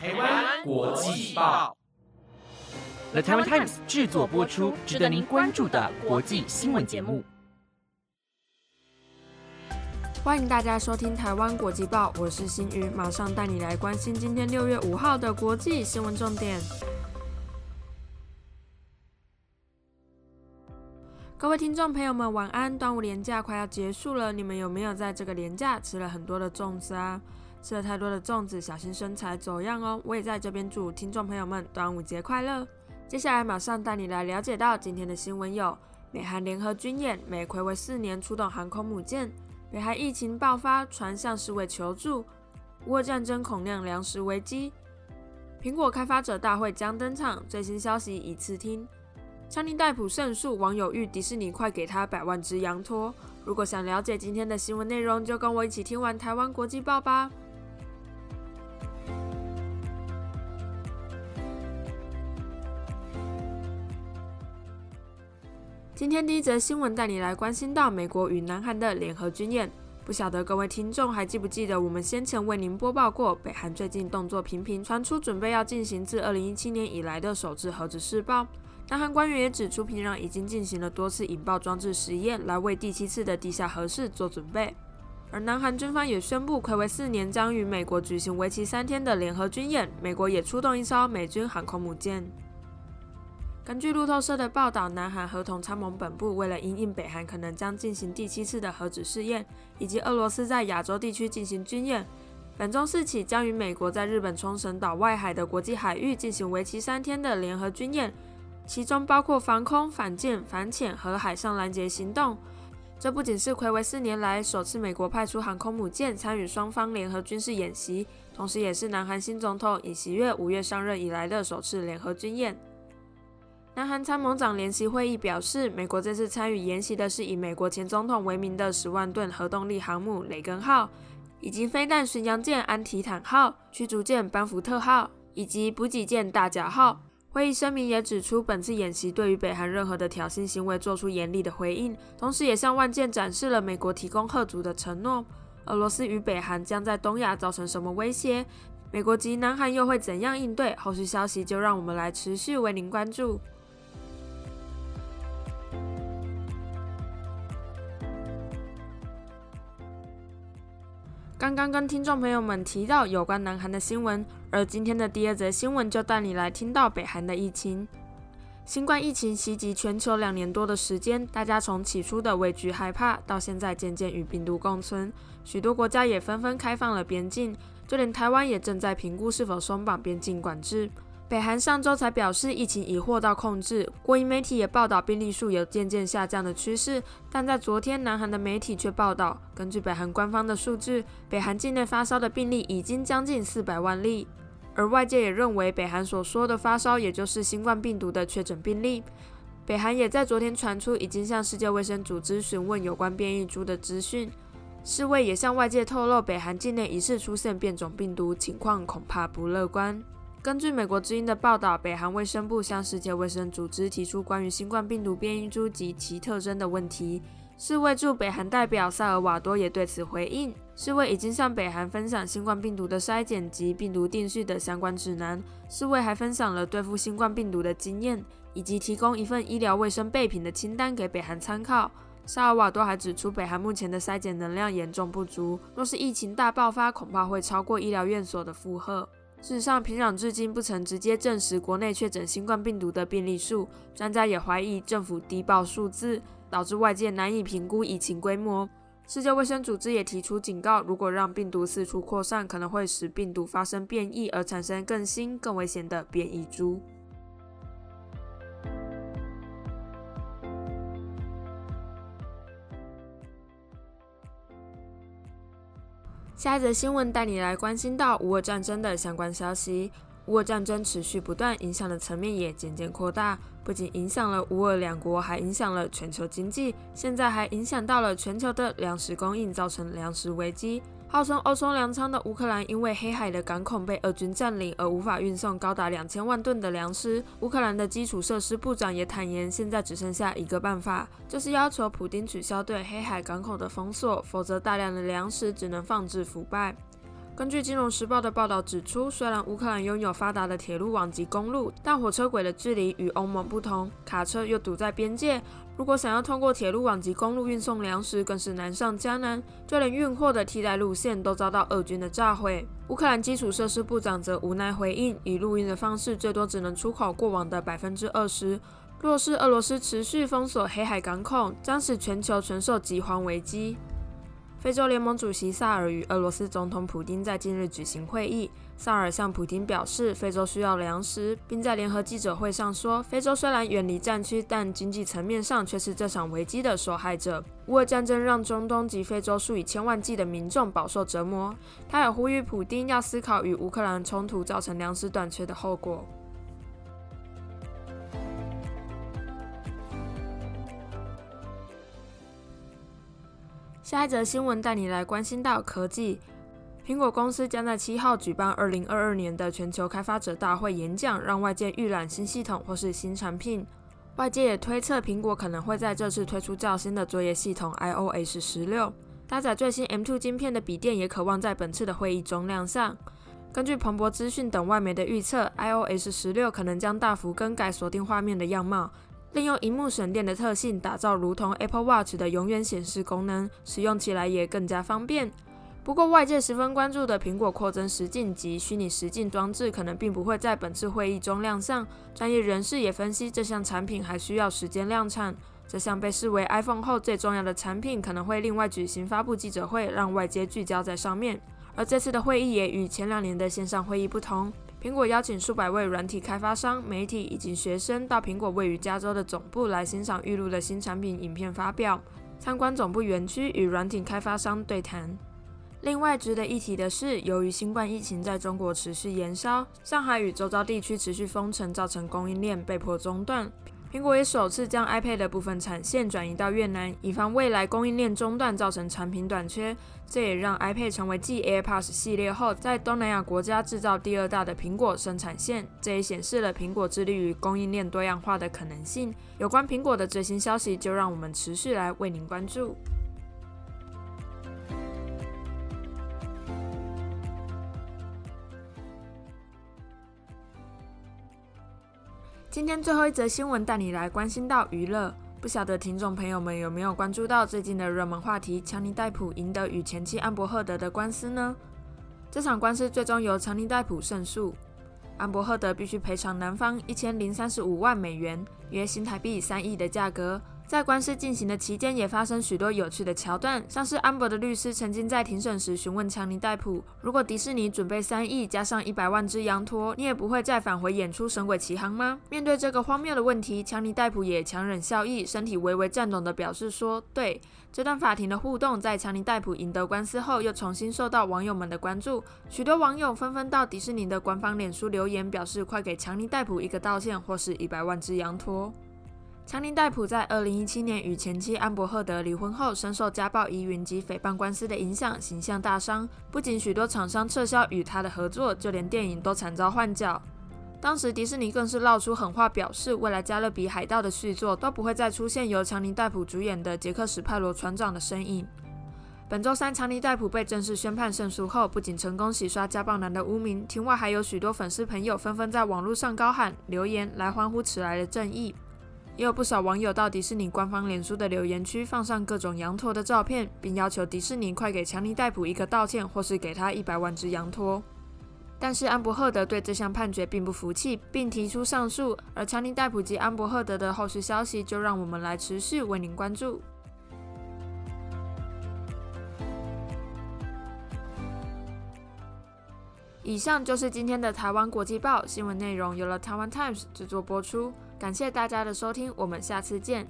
台湾国际报，The Taiwan Times 制作播出，值得您关注的国际新闻节目。欢迎大家收听台湾国际报，我是新宇，马上带你来关心今天六月五号的国际新闻重点。各位听众朋友们，晚安！端午连假快要结束了，你们有没有在这个连假吃了很多的粽子啊？吃了太多的粽子，小心身材走样哦！我也在这边祝听众朋友们端午节快乐。接下来马上带你来了解到今天的新闻有：美韩联合军演，美魁为四年出动航空母舰；北韩疫情爆发，船向世卫求助；乌俄战争恐酿粮食危机；苹果开发者大会将登场，最新消息一次听。强尼戴普胜诉，网友欲迪士尼快给他百万只羊驼。如果想了解今天的新闻内容，就跟我一起听完台湾国际报吧。今天第一则新闻带你来关心到美国与南韩的联合军演。不晓得各位听众还记不记得，我们先前为您播报过，北韩最近动作频频，传出准备要进行自二零一七年以来的首次核子试爆。南韩官员也指出，平壤已经进行了多次引爆装置实验，来为第七次的地下核试做准备。而南韩军方也宣布，暌违四年将与美国举行为期三天的联合军演，美国也出动一艘美军航空母舰。根据路透社的报道，南韩合同参谋本部为了因应北韩可能将进行第七次的核子试验，以及俄罗斯在亚洲地区进行军演，本周四起将与美国在日本冲绳岛外海的国际海域进行为期三天的联合军演。其中包括防空、反舰、反潜和海上拦截行动。这不仅是暌违四年来首次美国派出航空母舰参与双方联合军事演习，同时也是南韩新总统尹锡悦五月上任以来的首次联合军演。南韩参谋长联席会议表示，美国这次参与演习的是以美国前总统为名的十万吨核动力航母“雷根号”，以及飞弹巡洋舰“安提坦号”、驱逐舰“班福特号”以及补给舰“大甲号”。会议声明也指出，本次演习对于北韩任何的挑衅行为做出严厉的回应，同时也向万舰展示了美国提供核足的承诺。俄罗斯与北韩将在东亚造成什么威胁？美国及南韩又会怎样应对？后续消息就让我们来持续为您关注。刚刚跟听众朋友们提到有关南韩的新闻，而今天的第二则新闻就带你来听到北韩的疫情。新冠疫情袭击全球两年多的时间，大家从起初的畏惧害怕，到现在渐渐与病毒共存，许多国家也纷纷开放了边境，就连台湾也正在评估是否松绑边境管制。北韩上周才表示疫情已获到控制，国营媒体也报道病例数有渐渐下降的趋势。但在昨天，南韩的媒体却报道，根据北韩官方的数据，北韩境内发烧的病例已经将近四百万例。而外界也认为，北韩所说的发烧，也就是新冠病毒的确诊病例。北韩也在昨天传出，已经向世界卫生组织询问有关变异株的资讯。世卫也向外界透露，北韩境内疑似出现变种病毒，情况恐怕不乐观。根据美国之音的报道，北韩卫生部向世界卫生组织提出关于新冠病毒变异株及其特征的问题。世卫驻北韩代表萨尔瓦多也对此回应，世卫已经向北韩分享新冠病毒的筛检及病毒定序的相关指南。世卫还分享了对付新冠病毒的经验，以及提供一份医疗卫生备品的清单给北韩参考。萨尔瓦多还指出，北韩目前的筛检能量严重不足，若是疫情大爆发，恐怕会超过医疗院所的负荷。事实上，平壤至今不曾直接证实国内确诊新冠病毒的病例数，专家也怀疑政府低报数字，导致外界难以评估疫情规模。世界卫生组织也提出警告，如果让病毒四处扩散，可能会使病毒发生变异，而产生更新、更危险的变异株。下一则新闻带你来关心到乌俄战争的相关消息。乌俄战争持续不断，影响的层面也渐渐扩大，不仅影响了乌俄两国，还影响了全球经济，现在还影响到了全球的粮食供应，造成粮食危机。号称欧洲粮仓的乌克兰，因为黑海的港口被俄军占领，而无法运送高达两千万吨的粮食。乌克兰的基础设施部长也坦言，现在只剩下一个办法，就是要求普京取消对黑海港口的封锁，否则大量的粮食只能放置腐败。根据《金融时报》的报道指出，虽然乌克兰拥有发达的铁路网及公路，但火车轨的距离与欧盟不同，卡车又堵在边界。如果想要通过铁路网及公路运送粮食，更是难上加难。就连运货的替代路线都遭到俄军的炸毁。乌克兰基础设施部长则无奈回应，以陆运的方式，最多只能出口过往的百分之二十。若是俄罗斯持续封锁黑海港口，将使全球承受饥荒危机。非洲联盟主席萨尔与俄罗斯总统普京在近日举行会议。萨尔向普京表示，非洲需要粮食，并在联合记者会上说，非洲虽然远离战区，但经济层面上却是这场危机的受害者。乌俄战争让中东及非洲数以千万计的民众饱受折磨。他也呼吁普京要思考与乌克兰冲突造成粮食短缺的后果。下一则新闻带你来关心到科技。苹果公司将在七号举办二零二二年的全球开发者大会演讲，让外界预览新系统或是新产品。外界也推测，苹果可能会在这次推出较新的作业系统 iOS 十六，搭载最新 M2 晶片的笔电也渴望在本次的会议中亮相。根据彭博资讯等外媒的预测，iOS 十六可能将大幅更改锁定画面的样貌。利用荧幕省电的特性，打造如同 Apple Watch 的永远显示功能，使用起来也更加方便。不过，外界十分关注的苹果扩增实境及虚拟实境装置，可能并不会在本次会议中亮相。专业人士也分析，这项产品还需要时间量产。这项被视为 iPhone 后最重要的产品，可能会另外举行发布记者会，让外界聚焦在上面。而这次的会议也与前两年的线上会议不同。苹果邀请数百位软体开发商、媒体以及学生到苹果位于加州的总部来欣赏预录的新产品影片发表，参观总部园区与软体开发商对谈。另外值得一提的是，由于新冠疫情在中国持续延烧，上海与周遭地区持续封城，造成供应链被迫中断。苹果也首次将 iPad 的部分产线转移到越南，以防未来供应链中断造成产品短缺。这也让 iPad 成为继 AirPods 系列后，在东南亚国家制造第二大的苹果生产线。这也显示了苹果致力于供应链多样化的可能性。有关苹果的最新消息，就让我们持续来为您关注。今天最后一则新闻带你来关心到娱乐，不晓得听众朋友们有没有关注到最近的热门话题——强尼戴普赢得与前妻安伯赫德的官司呢？这场官司最终由强尼戴普胜诉，安伯赫德必须赔偿男方一千零三十五万美元，约新台币三亿的价格。在官司进行的期间，也发生许多有趣的桥段，像是安博的律师曾经在庭审时询问强尼戴普：“如果迪士尼准备三亿加上一百万只羊驼，你也不会再返回演出《神鬼奇航》吗？”面对这个荒谬的问题，强尼戴普也强忍笑意，身体微微颤抖地表示说：“对。”这段法庭的互动，在强尼戴普赢得官司后，又重新受到网友们的关注，许多网友纷纷到迪士尼的官方脸书留言，表示快给强尼戴普一个道歉，或是一百万只羊驼。强尼戴普在二零一七年与前妻安伯赫德离婚后，深受家暴疑云及诽谤官司的影响，形象大伤。不仅许多厂商撤销与他的合作，就连电影都惨遭换角。当时迪士尼更是闹出狠话，表示未来《加勒比海盗》的续作都不会再出现由强尼戴普主演的杰克史派罗船长的身影。本周三，强尼戴普被正式宣判胜诉后，不仅成功洗刷家暴男的污名，庭外还有许多粉丝朋友纷纷在网络上高喊留言来欢呼迟来的正义。也有不少网友到迪士尼官方脸书的留言区放上各种羊驼的照片，并要求迪士尼快给强尼戴普一个道歉，或是给他一百万只羊驼。但是安伯赫德对这项判决并不服气，并提出上诉。而强尼戴普及安伯赫德的后续消息，就让我们来持续为您关注。以上就是今天的台湾国际报新闻内容，由了台湾 Times 制作播出。感谢大家的收听，我们下次见。